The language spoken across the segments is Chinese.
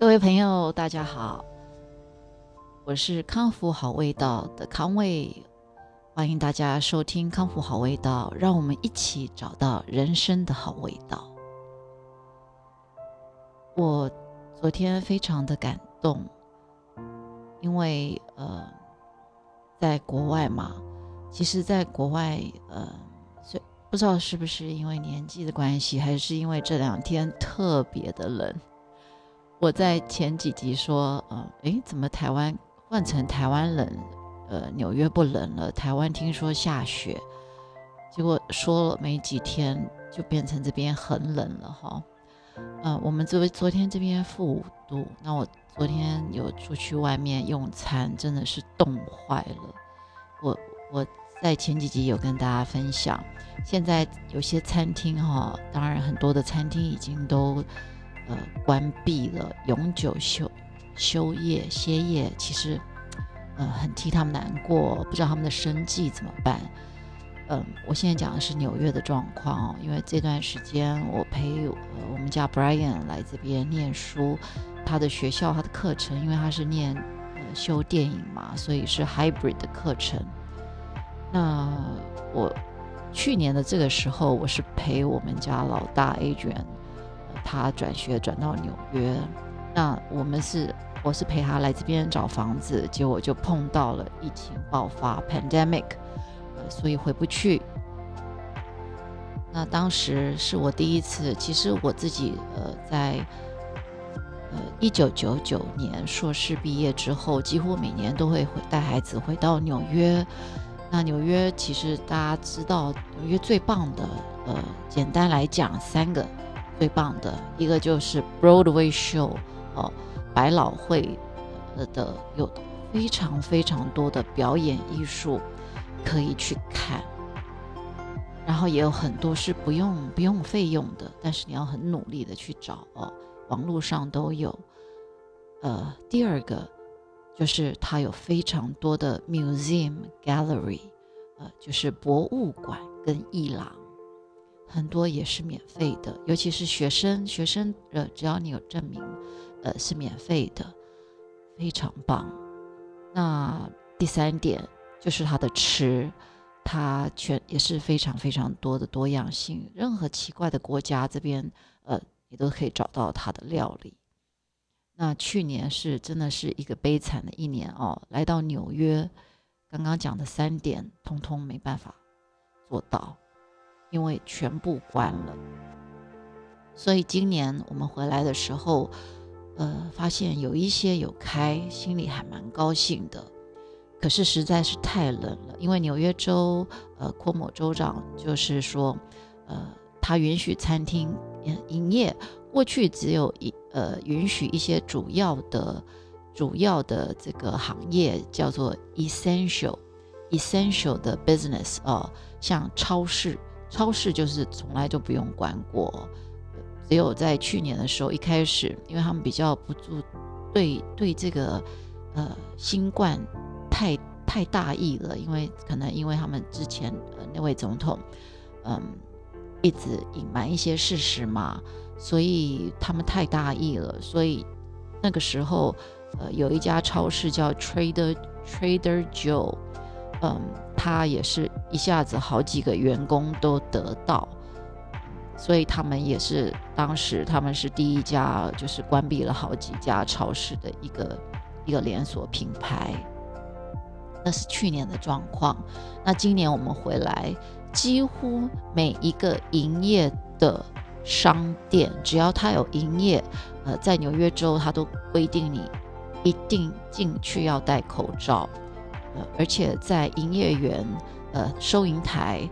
各位朋友，大家好，我是康复好味道的康味，欢迎大家收听康复好味道，让我们一起找到人生的好味道。我昨天非常的感动，因为呃，在国外嘛，其实在国外呃，不知道是不是因为年纪的关系，还是因为这两天特别的冷。我在前几集说，呃，诶，怎么台湾换成台湾冷，呃，纽约不冷了？台湾听说下雪，结果说了没几天就变成这边很冷了哈。呃，我们昨昨天这边负五度，那我昨天有出去外面用餐，真的是冻坏了。我我在前几集有跟大家分享，现在有些餐厅哈，当然很多的餐厅已经都。呃，关闭了，永久休休业歇业，其实，呃，很替他们难过，不知道他们的生计怎么办。嗯，我现在讲的是纽约的状况哦，因为这段时间我陪呃我们家 Brian 来这边念书，他的学校他的课程，因为他是念呃修电影嘛，所以是 hybrid 的课程。那我去年的这个时候，我是陪我们家老大 Adrian。他转学转到纽约，那我们是我是陪他来这边找房子，结果就碰到了疫情爆发 （pandemic），呃，所以回不去。那当时是我第一次，其实我自己呃在呃一九九九年硕士毕业之后，几乎每年都会回带孩子回到纽约。那纽约其实大家知道，纽约最棒的，呃，简单来讲三个。最棒的一个就是 Broadway Show，哦，百老汇的有非常非常多的表演艺术可以去看，然后也有很多是不用不用费用的，但是你要很努力的去找哦，网络上都有。呃，第二个就是它有非常多的 museum gallery，呃，就是博物馆跟艺廊。很多也是免费的，尤其是学生，学生呃，只要你有证明，呃，是免费的，非常棒。那第三点就是它的吃，它全也是非常非常多的多样性，任何奇怪的国家这边，呃，你都可以找到它的料理。那去年是真的是一个悲惨的一年哦，来到纽约，刚刚讲的三点通通没办法做到。因为全部关了，所以今年我们回来的时候，呃，发现有一些有开，心里还蛮高兴的。可是实在是太冷了，因为纽约州，呃，库某州长就是说，呃，他允许餐厅营业，过去只有一呃允许一些主要的、主要的这个行业叫做 essential essential 的 business 哦，像超市。超市就是从来都不用关过，只有在去年的时候一开始，因为他们比较不注对对这个呃新冠太太大意了，因为可能因为他们之前呃那位总统嗯一直隐瞒一些事实嘛，所以他们太大意了，所以那个时候呃有一家超市叫 Trader Trader Joe。嗯，他也是一下子好几个员工都得到，所以他们也是当时他们是第一家，就是关闭了好几家超市的一个一个连锁品牌。那是去年的状况。那今年我们回来，几乎每一个营业的商店，只要他有营业，呃，在纽约州，他都规定你一定进去要戴口罩。呃，而且在营业员，呃，收银台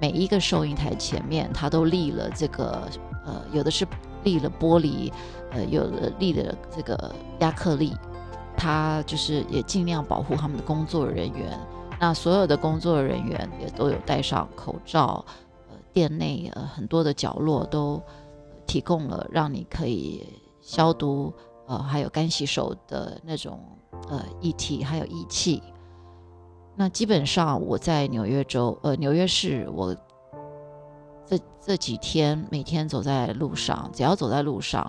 每一个收银台前面，他都立了这个，呃，有的是立了玻璃，呃，有的立了这个亚克力，他就是也尽量保护他们的工作人员。那所有的工作人员也都有戴上口罩，呃，店内呃很多的角落都提供了让你可以消毒，呃，还有干洗手的那种呃液体，还有仪器。那基本上我在纽约州，呃，纽约市，我这这几天每天走在路上，只要走在路上，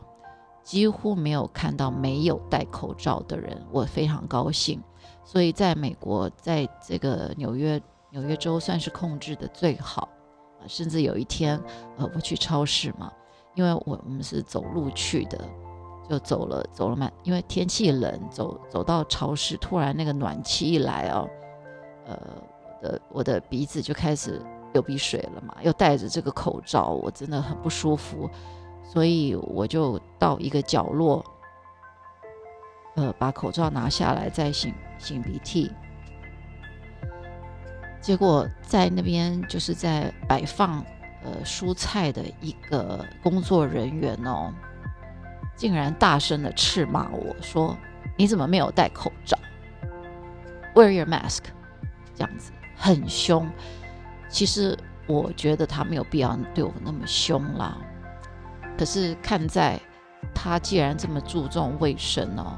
几乎没有看到没有戴口罩的人，我非常高兴。所以在美国，在这个纽约纽约州算是控制的最好啊，甚至有一天，呃，我去超市嘛，因为我我们是走路去的，就走了走了嘛，因为天气冷，走走到超市，突然那个暖气一来哦，呃，我的我的鼻子就开始流鼻水了嘛，又戴着这个口罩，我真的很不舒服，所以我就到一个角落，呃，把口罩拿下来再擤。擤鼻涕，结果在那边就是在摆放呃蔬菜的一个工作人员哦，竟然大声的斥骂我说：“你怎么没有戴口罩？Wear your mask。”这样子很凶。其实我觉得他没有必要对我那么凶啦。可是看在他既然这么注重卫生哦。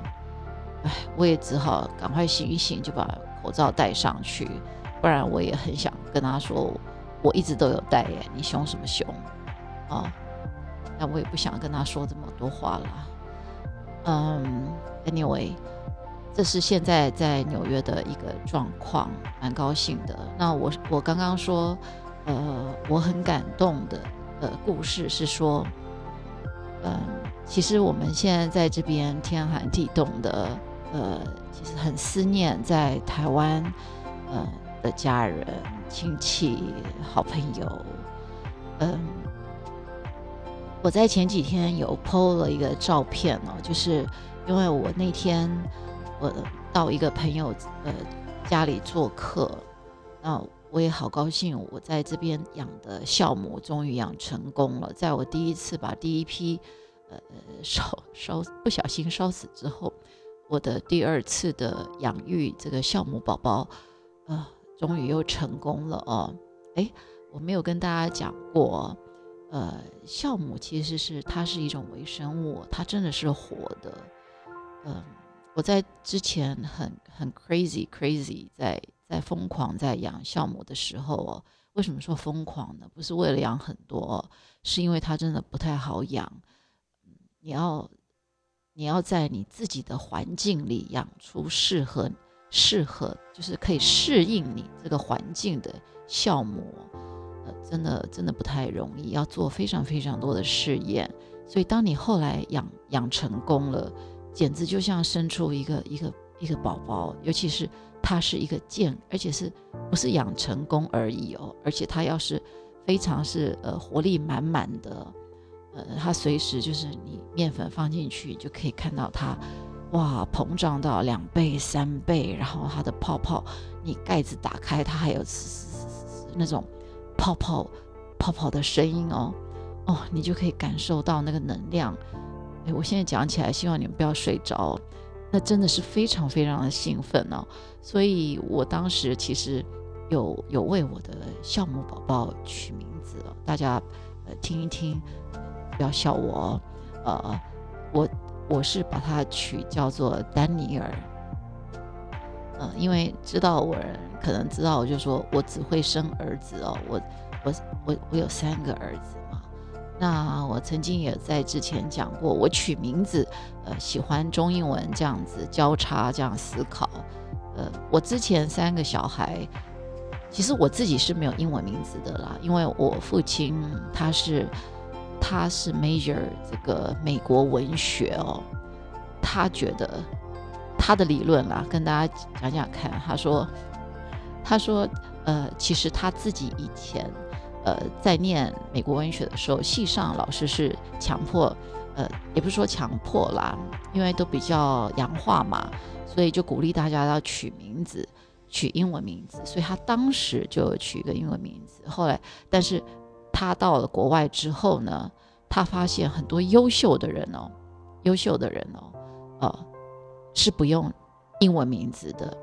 哎，我也只好赶快醒一醒，就把口罩戴上去，不然我也很想跟他说，我一直都有戴耶，你凶什么凶啊？但我也不想跟他说这么多话了。嗯，anyway，这是现在在纽约的一个状况，蛮高兴的。那我我刚刚说，呃，我很感动的呃故事是说，嗯，其实我们现在在这边天寒地冻的。呃，其实很思念在台湾，呃的家人、亲戚、好朋友。嗯，我在前几天有 PO 了一个照片哦，就是因为我那天我到一个朋友呃家里做客，那我也好高兴，我在这边养的酵母终于养成功了。在我第一次把第一批呃烧烧不小心烧死之后。我的第二次的养育这个酵母宝宝，呃，终于又成功了哦。哎，我没有跟大家讲过，呃，酵母其实是它是一种微生物，它真的是活的。嗯，我在之前很很 crazy crazy 在在疯狂在养酵母的时候哦，为什么说疯狂呢？不是为了养很多，是因为它真的不太好养。你要。你要在你自己的环境里养出适合、适合就是可以适应你这个环境的酵母，呃，真的真的不太容易，要做非常非常多的试验。所以，当你后来养养成功了，简直就像生出一个一个一个宝宝，尤其是它是一个健，而且是不是养成功而已哦，而且它要是非常是呃活力满满的。呃，它随时就是你面粉放进去就可以看到它，哇，膨胀到两倍、三倍，然后它的泡泡，你盖子打开，它还有那种泡泡泡泡的声音哦，哦，你就可以感受到那个能量。哎，我现在讲起来，希望你们不要睡着，那真的是非常非常的兴奋哦。所以我当时其实有有为我的酵母宝宝取名字哦，大家呃听一听。不要笑我哦，呃，我我是把它取叫做丹尼尔，嗯，因为知道我可能知道，我就说我只会生儿子哦，我我我我有三个儿子。那我曾经也在之前讲过，我取名字，呃，喜欢中英文这样子交叉这样思考。呃，我之前三个小孩，其实我自己是没有英文名字的啦，因为我父亲他是。他是 major 这个美国文学哦，他觉得他的理论啦，跟大家讲讲看。他说，他说，呃，其实他自己以前，呃，在念美国文学的时候，系上老师是强迫，呃，也不是说强迫啦，因为都比较洋化嘛，所以就鼓励大家要取名字，取英文名字。所以他当时就取一个英文名字。后来，但是。他到了国外之后呢，他发现很多优秀的人哦，优秀的人哦，呃，是不用英文名字的，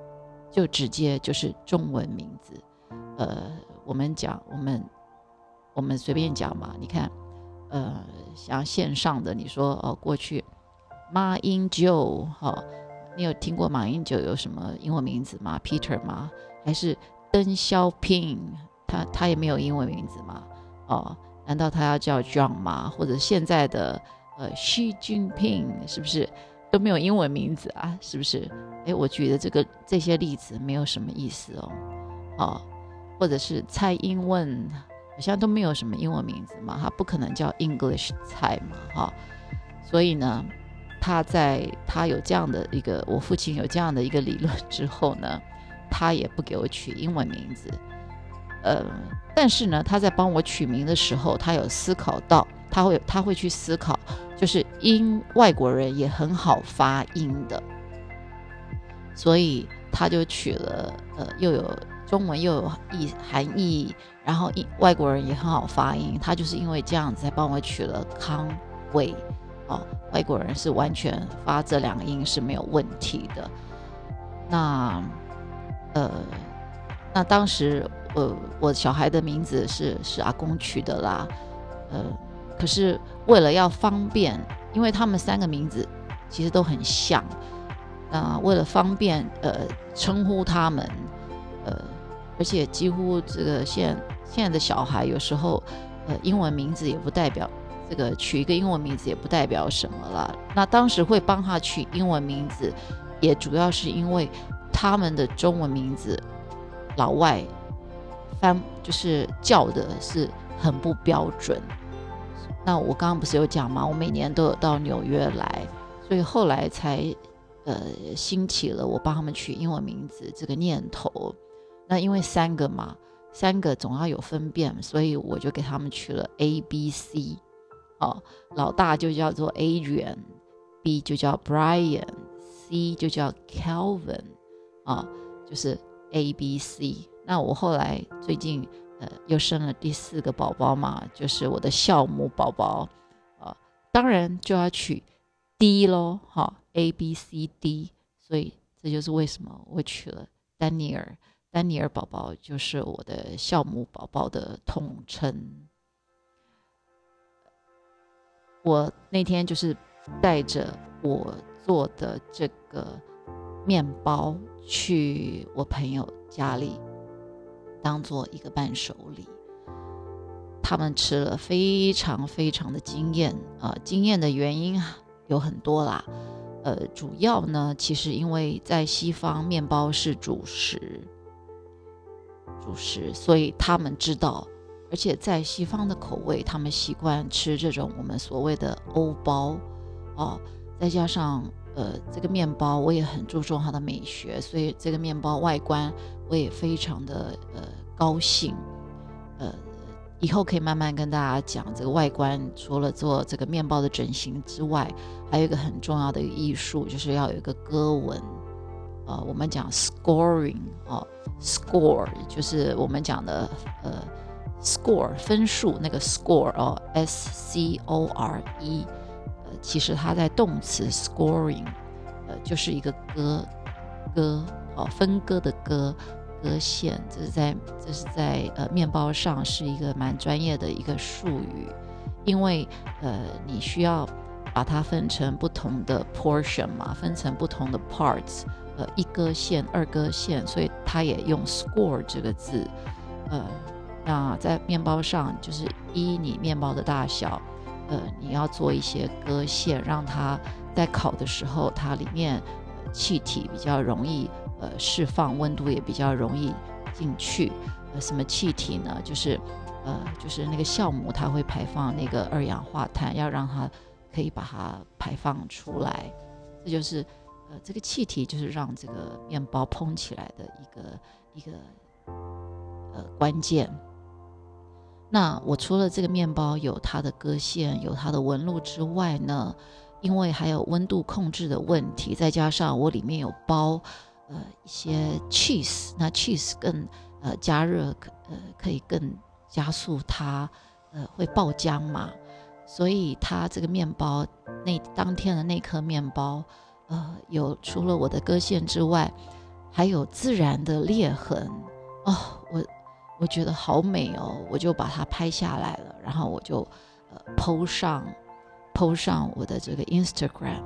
就直接就是中文名字。呃，我们讲我们我们随便讲嘛，你看，呃，像线上的你说哦，过去马英九哈，你有听过马英九有什么英文名字吗？Peter 吗？还是邓小平？他他也没有英文名字吗？哦，难道他要叫 John 吗？或者现在的呃，Xi Jinping 是不是都没有英文名字啊？是不是？哎，我觉得这个这些例子没有什么意思哦，哦，或者是蔡英文好像都没有什么英文名字嘛，他不可能叫 English 菜嘛，哈，所以呢，他在他有这样的一个，我父亲有这样的一个理论之后呢，他也不给我取英文名字，呃，但是呢，他在帮我取名的时候，他有思考到，他会他会去思考，就是英外国人也很好发音的。所以他就取了，呃，又有中文又有意含义，然后英外国人也很好发音。他就是因为这样子才帮我取了康伟，哦，外国人是完全发这两个音是没有问题的。那，呃，那当时，呃，我小孩的名字是是阿公取的啦，呃，可是为了要方便，因为他们三个名字其实都很像。啊，为了方便，呃，称呼他们，而且几乎这个现现在的小孩有时候，呃，英文名字也不代表这个取一个英文名字也不代表什么了。那当时会帮他取英文名字，也主要是因为他们的中文名字老外翻就是叫的是很不标准。那我刚刚不是有讲吗？我每年都有到纽约来，所以后来才。呃，兴起了我帮他们取英文名字这个念头。那因为三个嘛，三个总要有分辨，所以我就给他们取了 A、B、C。哦，老大就叫做 Adrian，B 就叫 Brian，C 就叫 Kelvin，。啊，就是 A、B、C。那我后来最近呃又生了第四个宝宝嘛，就是我的酵母宝宝。啊，当然就要取 D 喽，哈。A B C D，所以这就是为什么我取了丹尼尔。丹尼尔宝宝就是我的酵母宝宝的统称。我那天就是带着我做的这个面包去我朋友家里，当做一个伴手礼。他们吃了非常非常的惊艳啊！惊艳的原因有很多啦。呃，主要呢，其实因为在西方，面包是主食，主食，所以他们知道，而且在西方的口味，他们习惯吃这种我们所谓的欧包，哦，再加上呃，这个面包我也很注重它的美学，所以这个面包外观我也非常的呃高兴，呃。以后可以慢慢跟大家讲这个外观，除了做这个面包的整形之外，还有一个很重要的艺术，就是要有一个歌文。呃，我们讲 scoring 哦，score 就是我们讲的呃 score 分数那个 score 哦，s c o r e，呃，其实它在动词 scoring，呃，就是一个割割哦，分割的割。割线，这是在这是在呃面包上是一个蛮专业的一个术语，因为呃你需要把它分成不同的 portion 嘛，分成不同的 parts，呃一割线、二割线，所以它也用 score 这个字，呃那在面包上就是依你面包的大小，呃你要做一些割线，让它在烤的时候它里面气体比较容易。呃，释放温度也比较容易进去。呃，什么气体呢？就是，呃，就是那个酵母它会排放那个二氧化碳，要让它可以把它排放出来。这就是，呃，这个气体就是让这个面包蓬起来的一个一个呃关键。那我除了这个面包有它的割线、有它的纹路之外呢，因为还有温度控制的问题，再加上我里面有包。呃，一些 cheese，那 cheese 更呃加热可呃可以更加速它呃会爆浆嘛，所以它这个面包那当天的那颗面包呃有除了我的割线之外，还有自然的裂痕哦，我我觉得好美哦，我就把它拍下来了，然后我就呃 po 上 po 上我的这个 Instagram，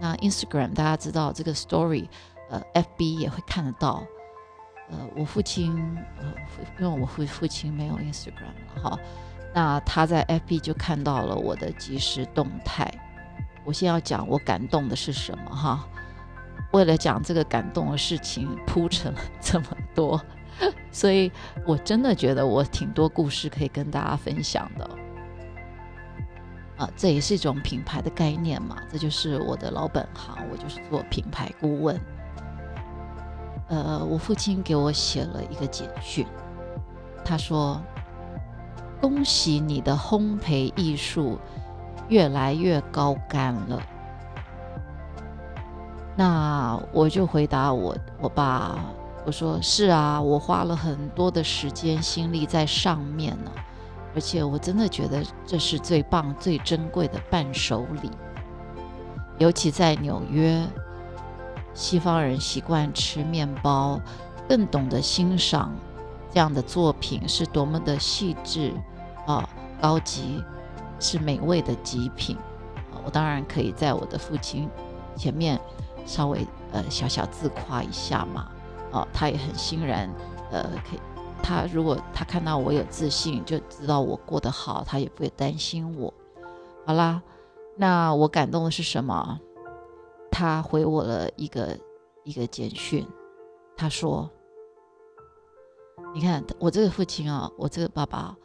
那 Instagram 大家知道这个 story。呃，FB 也会看得到。呃，我父亲，呃，因为我父父亲没有 Instagram 了哈。那他在 FB 就看到了我的即时动态。我先要讲我感动的是什么哈？为了讲这个感动的事情，铺陈了这么多，所以我真的觉得我挺多故事可以跟大家分享的。啊，这也是一种品牌的概念嘛，这就是我的老本行，我就是做品牌顾问。呃，我父亲给我写了一个简讯，他说：“恭喜你的烘焙艺术越来越高干了。”那我就回答我我爸，我说：“是啊，我花了很多的时间心力在上面呢。”而且我真的觉得这是最棒、最珍贵的伴手礼，尤其在纽约，西方人习惯吃面包，更懂得欣赏这样的作品是多么的细致啊、高级，是美味的极品啊！我当然可以在我的父亲前面稍微呃小小自夸一下嘛，哦，他也很欣然呃可以。他如果他看到我有自信，就知道我过得好，他也不会担心我。好啦，那我感动的是什么？他回我了一个一个简讯，他说：“你看我这个父亲啊，我这个爸爸，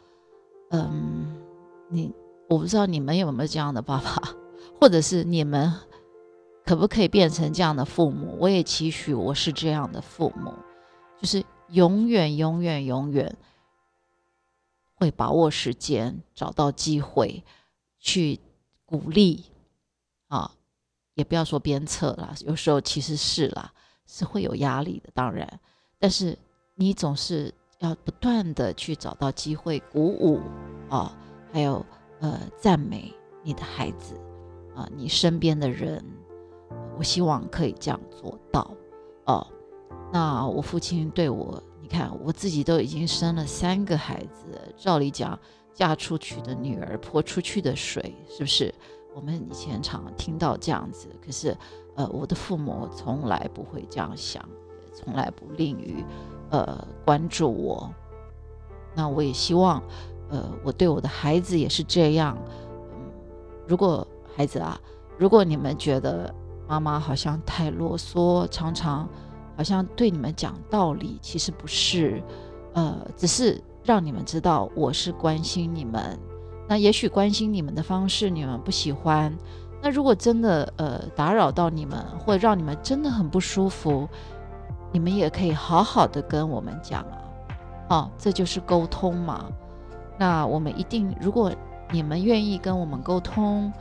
嗯，你我不知道你们有没有这样的爸爸，或者是你们可不可以变成这样的父母？我也期许我是这样的父母，就是。”永远、永远、永远会把握时间，找到机会去鼓励啊！也不要说鞭策了，有时候其实是啦，是会有压力的。当然，但是你总是要不断的去找到机会鼓舞啊，还有呃赞美你的孩子啊，你身边的人，我希望可以这样做到哦。那我父亲对我，你看我自己都已经生了三个孩子，照理讲，嫁出去的女儿泼出去的水，是不是？我们以前常听到这样子，可是，呃，我的父母从来不会这样想，从来不吝于，呃，关注我。那我也希望，呃，我对我的孩子也是这样。嗯，如果孩子啊，如果你们觉得妈妈好像太啰嗦，常常。好像对你们讲道理，其实不是，呃，只是让你们知道我是关心你们。那也许关心你们的方式你们不喜欢。那如果真的呃打扰到你们，或者让你们真的很不舒服，你们也可以好好的跟我们讲啊。哦，这就是沟通嘛。那我们一定，如果你们愿意跟我们沟通。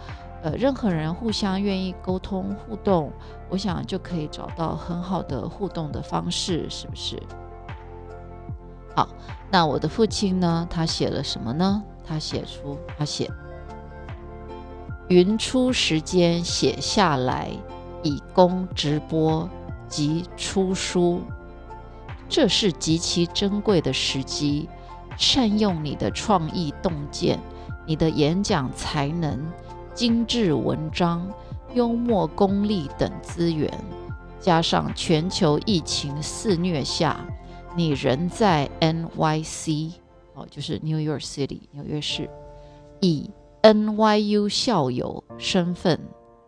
呃，任何人互相愿意沟通互动，我想就可以找到很好的互动的方式，是不是？好，那我的父亲呢？他写了什么呢？他写出，他写：云出时间写下来，以供直播及出书，这是极其珍贵的时机。善用你的创意洞见，你的演讲才能。精致文章、幽默功力等资源，加上全球疫情肆虐下，你仍在 NYC 哦，就是 New York City 纽约市，以 NYU 校友身份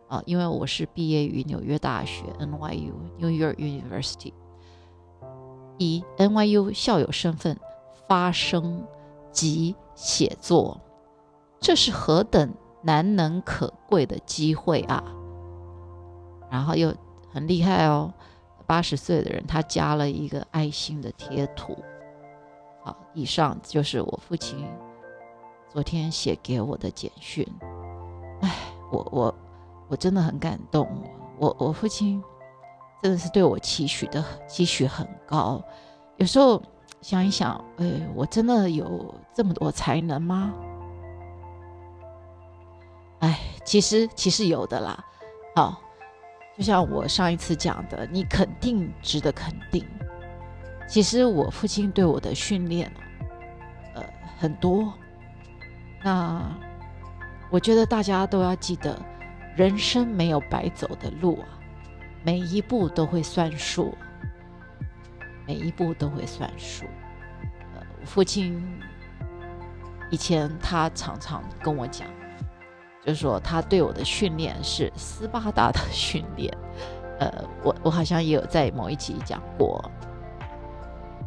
啊，因为我是毕业于纽约大学 NYU New York University，以 NYU 校友身份发声及写作，这是何等！难能可贵的机会啊！然后又很厉害哦，八十岁的人他加了一个爱心的贴图。好，以上就是我父亲昨天写给我的简讯。哎，我我我真的很感动。我我父亲真的是对我期许的期许很高。有时候想一想，哎，我真的有这么多才能吗？哎，其实其实有的啦，好，就像我上一次讲的，你肯定值得肯定。其实我父亲对我的训练呃，很多。那我觉得大家都要记得，人生没有白走的路啊，每一步都会算数，每一步都会算数。呃，父亲。以前他常常跟我讲，就是说他对我的训练是斯巴达的 训练。呃，我我好像也有在某一集讲过。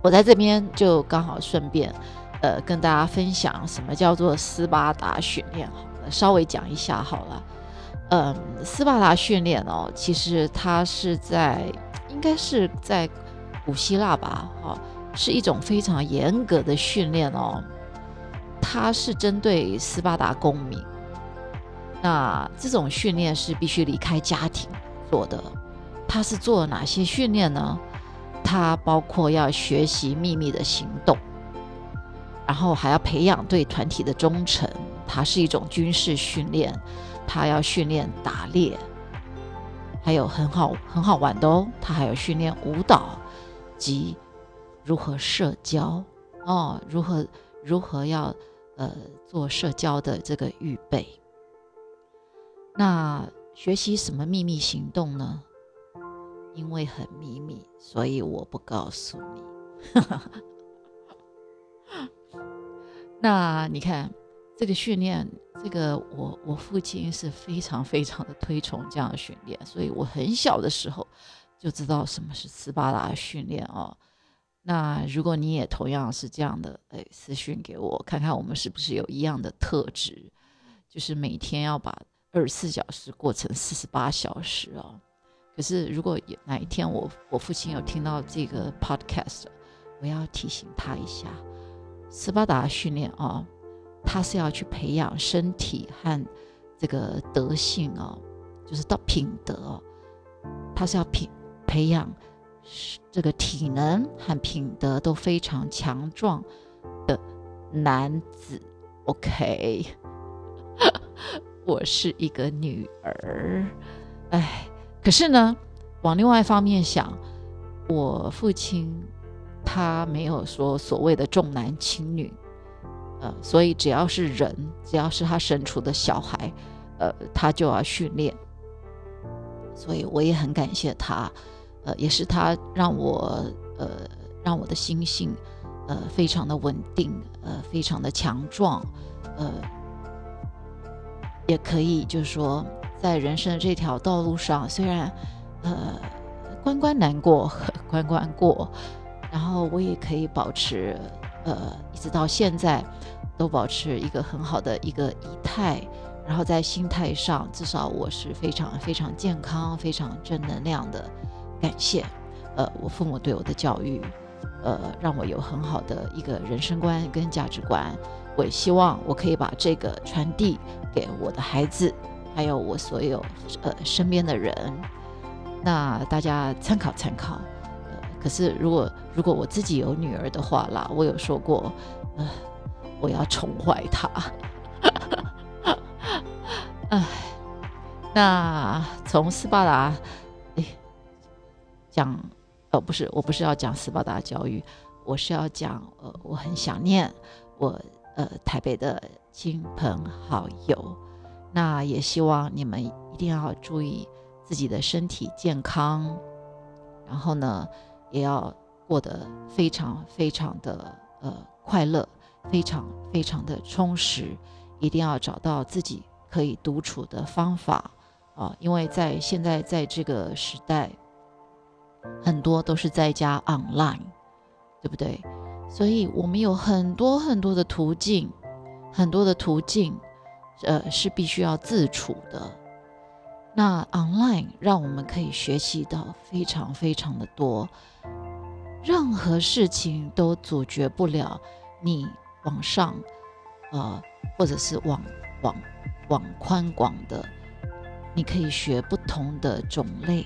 我在这边就刚好顺便，呃，跟大家分享什么叫做斯巴达训练，好了，稍微讲一下好了。嗯，斯巴达训练哦，其实它是在，应该是在古希腊吧，哈，是一种非常严格的训练哦。它是针对斯巴达公民，那这种训练是必须离开家庭做的。它是做哪些训练呢？它包括要学习秘密的行动，然后还要培养对团体的忠诚。它是一种军事训练，它要训练打猎，还有很好很好玩的哦。它还有训练舞蹈及如何社交哦，如何如何要呃做社交的这个预备。那学习什么秘密行动呢？因为很秘密，所以我不告诉你。那你看这个训练，这个我我父亲是非常非常的推崇这样的训练，所以我很小的时候就知道什么是斯巴达训练哦。那如果你也同样是这样的，哎，私讯给我看看，我们是不是有一样的特质，就是每天要把二十四小时过成四十八小时哦。可是，如果有哪一天我我父亲有听到这个 podcast，我要提醒他一下，斯巴达训练哦，他是要去培养身体和这个德性哦，就是到品德，他是要品培养这个体能和品德都非常强壮的男子。OK，我是一个女儿，哎。可是呢，往另外一方面想，我父亲他没有说所谓的重男轻女，呃，所以只要是人，只要是他生出的小孩，呃，他就要训练。所以我也很感谢他，呃，也是他让我呃让我的心性呃非常的稳定，呃，非常的强壮，呃，也可以就是说。在人生的这条道路上，虽然呃关关难过 关关过，然后我也可以保持呃一直到现在都保持一个很好的一个仪态，然后在心态上至少我是非常非常健康、非常正能量的。感谢呃我父母对我的教育，呃让我有很好的一个人生观跟价值观。我也希望我可以把这个传递给我的孩子。还有我所有呃身边的人，那大家参考参考。呃，可是如果如果我自己有女儿的话啦，我有说过，呃，我要宠坏她。哎，那从斯巴达，讲，哦，不是，我不是要讲斯巴达教育，我是要讲，呃，我很想念我呃台北的亲朋好友。那也希望你们一定要注意自己的身体健康，然后呢，也要过得非常非常的呃快乐，非常非常的充实，一定要找到自己可以独处的方法啊！因为在现在在这个时代，很多都是在家 online，对不对？所以我们有很多很多的途径，很多的途径。呃，是必须要自处的。那 online 让我们可以学习到非常非常的多，任何事情都阻绝不了你往上，呃，或者是往往往宽广的。你可以学不同的种类，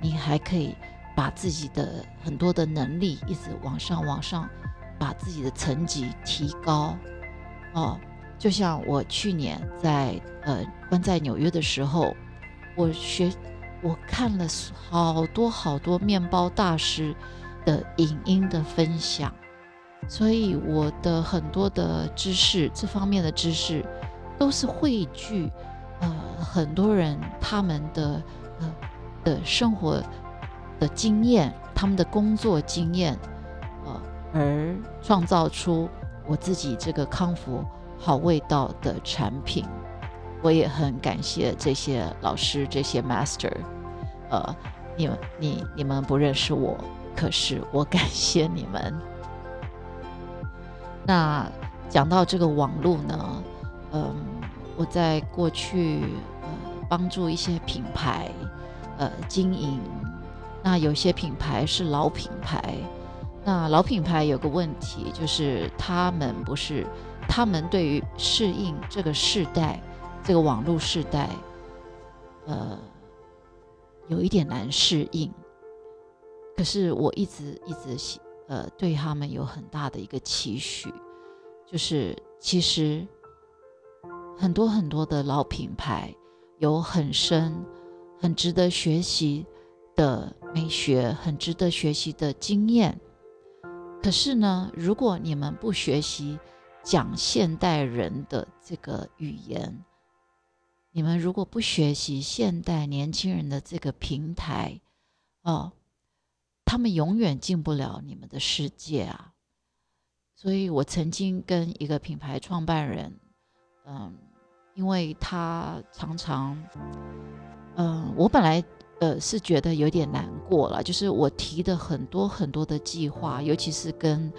你还可以把自己的很多的能力一直往上往上，把自己的层级提高，哦。就像我去年在呃关在纽约的时候，我学我看了好多好多面包大师的影音的分享，所以我的很多的知识这方面的知识都是汇聚呃很多人他们的呃的生活的经验，他们的工作经验，呃而创造出我自己这个康复。好味道的产品。我也很感谢这些老师，这些 master。呃，你们、你、你们不认识我，可是我感谢你们。那讲到这个网络呢，嗯，我在过去呃帮助一些品牌呃经营，那有些品牌是老品牌，那老品牌有个问题就是他们不是，他们对于适应这个时代，这个网络时代，呃。有一点难适应，可是我一直一直呃对他们有很大的一个期许，就是其实很多很多的老品牌有很深、很值得学习的美学，很值得学习的经验。可是呢，如果你们不学习讲现代人的这个语言，你们如果不学习现代年轻人的这个平台，哦，他们永远进不了你们的世界啊！所以我曾经跟一个品牌创办人，嗯，因为他常常，嗯，我本来呃是觉得有点难过了，就是我提的很多很多的计划，尤其是跟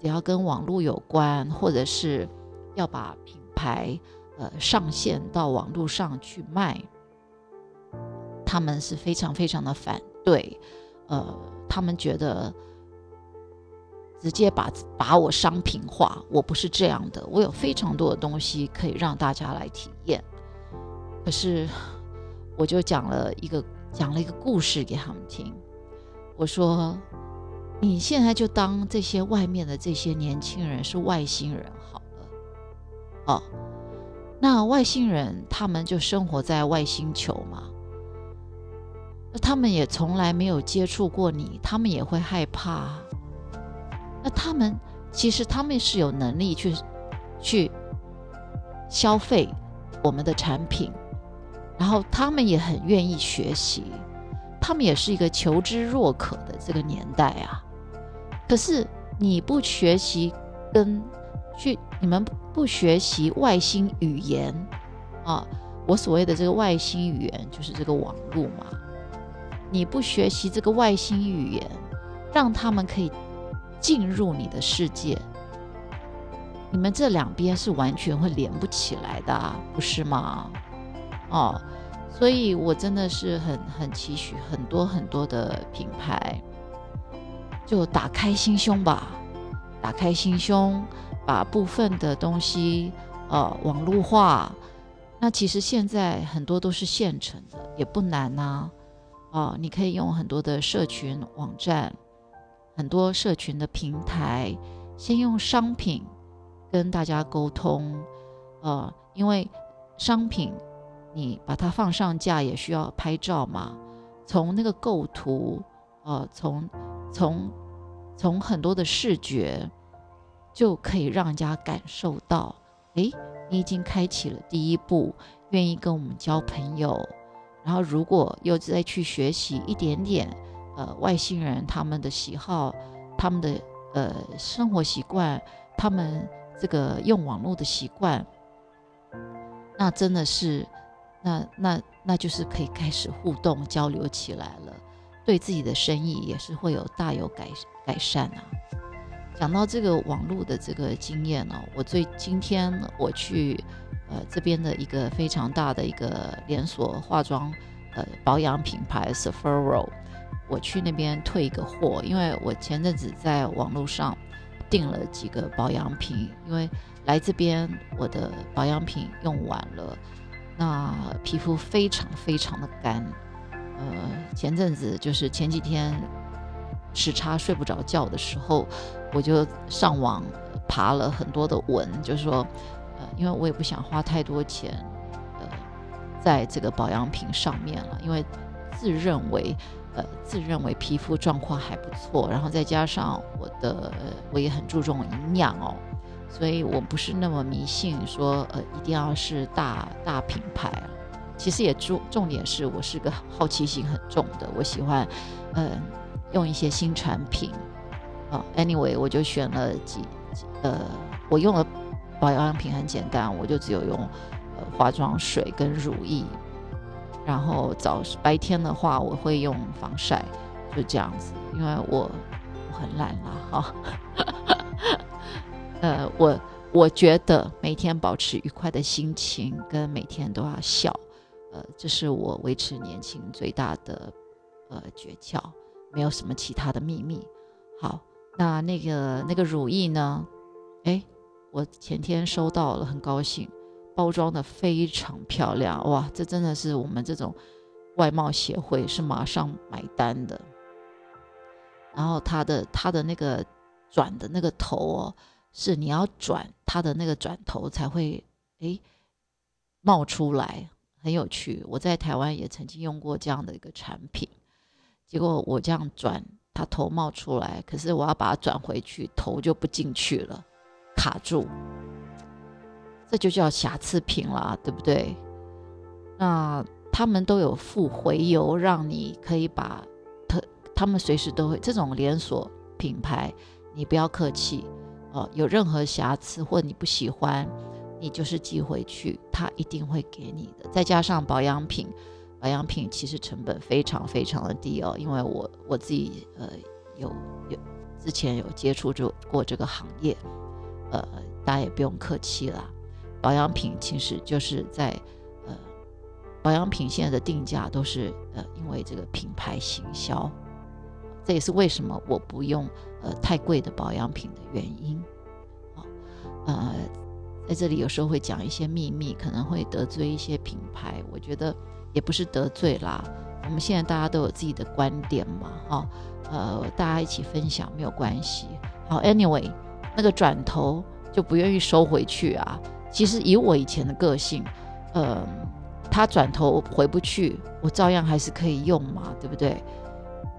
只要跟网络有关，或者是要把品牌。呃，上线到网络上去卖，他们是非常非常的反对。呃，他们觉得直接把把我商品化，我不是这样的。我有非常多的东西可以让大家来体验。可是，我就讲了一个讲了一个故事给他们听。我说，你现在就当这些外面的这些年轻人是外星人好了，哦。那外星人他们就生活在外星球嘛？那他们也从来没有接触过你，他们也会害怕。那他们其实他们是有能力去去消费我们的产品，然后他们也很愿意学习，他们也是一个求知若渴的这个年代啊。可是你不学习跟。去，你们不学习外星语言啊？我所谓的这个外星语言，就是这个网络嘛。你不学习这个外星语言，让他们可以进入你的世界，你们这两边是完全会连不起来的，不是吗？哦，所以我真的是很很期许很多很多的品牌，就打开心胸吧，打开心胸。把部分的东西呃网络化，那其实现在很多都是现成的，也不难呐。哦，你可以用很多的社群网站，很多社群的平台，先用商品跟大家沟通。呃，因为商品你把它放上架也需要拍照嘛，从那个构图，呃，从从从很多的视觉。就可以让人家感受到，诶，你已经开启了第一步，愿意跟我们交朋友。然后，如果又再去学习一点点，呃，外星人他们的喜好，他们的呃生活习惯，他们这个用网络的习惯，那真的是，那那那就是可以开始互动交流起来了，对自己的生意也是会有大有改改善啊。讲到这个网络的这个经验呢，我最今天我去呃这边的一个非常大的一个连锁化妆呃保养品牌 Sephora，我去那边退一个货，因为我前阵子在网络上订了几个保养品，因为来这边我的保养品用完了，那皮肤非常非常的干，呃前阵子就是前几天。时差睡不着觉的时候，我就上网爬了很多的文，就是说，呃，因为我也不想花太多钱，呃，在这个保养品上面了，因为自认为，呃，自认为皮肤状况还不错，然后再加上我的，我也很注重营养哦，所以我不是那么迷信说，呃，一定要是大大品牌。其实也重重点是我是个好奇心很重的，我喜欢，嗯。用一些新产品，啊，anyway，我就选了几，呃，我用了保养品很简单，我就只有用呃化妆水跟乳液，然后早白天的话我会用防晒，就这样子，因为我我很懒啦哈。呃，我我觉得每天保持愉快的心情，跟每天都要笑，呃，这是我维持年轻最大的呃诀窍，没有什么其他的秘密。好，那那个那个乳液呢？哎，我前天收到了，很高兴，包装的非常漂亮，哇，这真的是我们这种外贸协会是马上买单的。然后它的它的那个转的那个头哦。是你要转它的那个转头才会诶冒出来，很有趣。我在台湾也曾经用过这样的一个产品，结果我这样转，它头冒出来，可是我要把它转回去，头就不进去了，卡住。这就叫瑕疵品啦，对不对？那他们都有附回邮，让你可以把他他们随时都会这种连锁品牌，你不要客气。哦，有任何瑕疵或你不喜欢，你就是寄回去，他一定会给你的。再加上保养品，保养品其实成本非常非常的低哦，因为我我自己呃有有之前有接触就过这个行业，呃，大家也不用客气啦。保养品其实就是在呃保养品现在的定价都是呃因为这个品牌行销。这也是为什么我不用呃太贵的保养品的原因，好，呃，在这里有时候会讲一些秘密，可能会得罪一些品牌，我觉得也不是得罪啦。我们现在大家都有自己的观点嘛，哈，呃，大家一起分享没有关系。好，anyway，那个转头就不愿意收回去啊。其实以我以前的个性，呃，他转头回不去，我照样还是可以用嘛，对不对？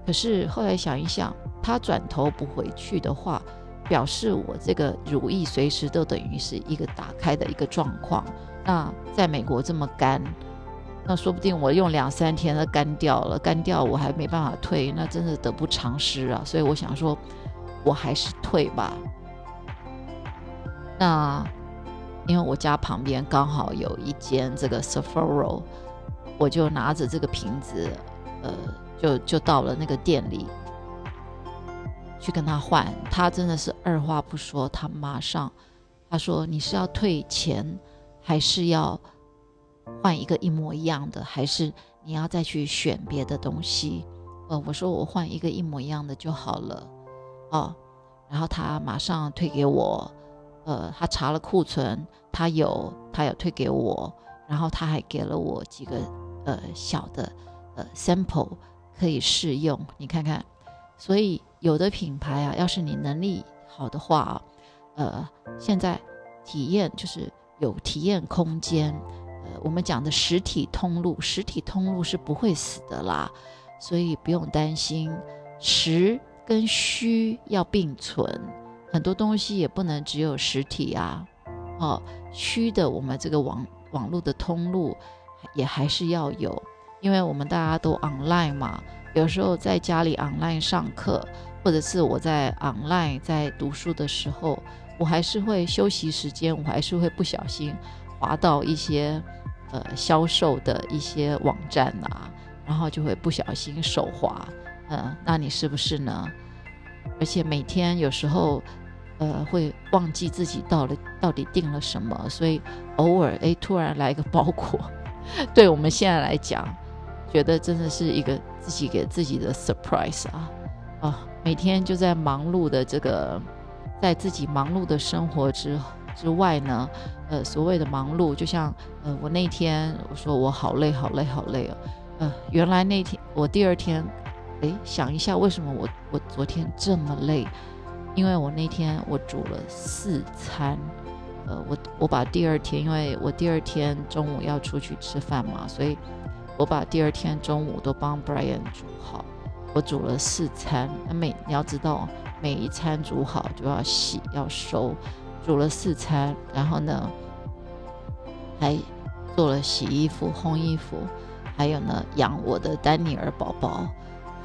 可是后来想一想，他转头不回去的话，表示我这个乳液随时都等于是一个打开的一个状况。那在美国这么干，那说不定我用两三天都干掉了，干掉我还没办法退，那真的得不偿失啊！所以我想说，我还是退吧。那因为我家旁边刚好有一间这个 Sephora，我就拿着这个瓶子，呃。就就到了那个店里去跟他换，他真的是二话不说，他马上他说你是要退钱，还是要换一个一模一样的，还是你要再去选别的东西？呃，我说我换一个一模一样的就好了，哦，然后他马上退给我，呃，他查了库存，他有他有退给我，然后他还给了我几个呃小的呃 sample。可以试用，你看看。所以有的品牌啊，要是你能力好的话啊，呃，现在体验就是有体验空间。呃，我们讲的实体通路，实体通路是不会死的啦，所以不用担心。实跟虚要并存，很多东西也不能只有实体啊。哦，虚的我们这个网网络的通路也还是要有。因为我们大家都 online 嘛，有时候在家里 online 上课，或者是我在 online 在读书的时候，我还是会休息时间，我还是会不小心滑到一些呃销售的一些网站啊，然后就会不小心手滑，嗯，那你是不是呢？而且每天有时候呃会忘记自己到了到底订了什么，所以偶尔哎突然来个包裹，对我们现在来讲。觉得真的是一个自己给自己的 surprise 啊啊！每天就在忙碌的这个，在自己忙碌的生活之之外呢，呃，所谓的忙碌，就像呃，我那天我说我好累，好累，好累哦，呃，原来那天我第二天，哎，想一下为什么我我昨天这么累？因为我那天我煮了四餐，呃，我我把第二天，因为我第二天中午要出去吃饭嘛，所以。我把第二天中午都帮 Brian 煮好，我煮了四餐。那每你要知道，每一餐煮好就要洗要收，煮了四餐，然后呢，还做了洗衣服、烘衣服，还有呢养我的丹尼尔宝宝，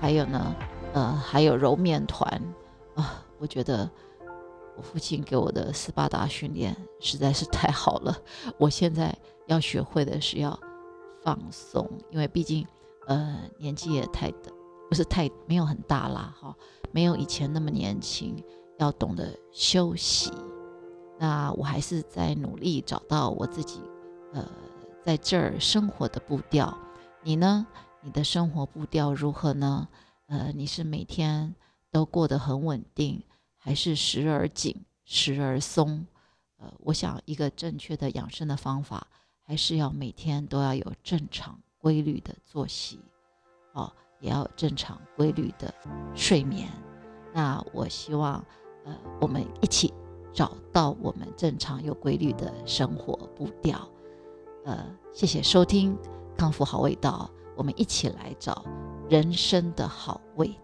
还有呢，呃，还有揉面团啊。我觉得我父亲给我的斯巴达训练实在是太好了。我现在要学会的是要放松，因为毕竟呃年纪也太的不是太没有很大啦，哈，没有以前那么年轻，要懂得休息。那我还是在努力找到我自己，呃，在这儿生活的步调。你呢？你的生活步调如何呢？呃，你是每天都过得很稳定，还是时而紧，时而松？呃，我想一个正确的养生的方法，还是要每天都要有正常规律的作息，哦，也要正常规律的睡眠。那我希望，呃，我们一起。找到我们正常又规律的生活步调，呃，谢谢收听康复好味道，我们一起来找人生的好味。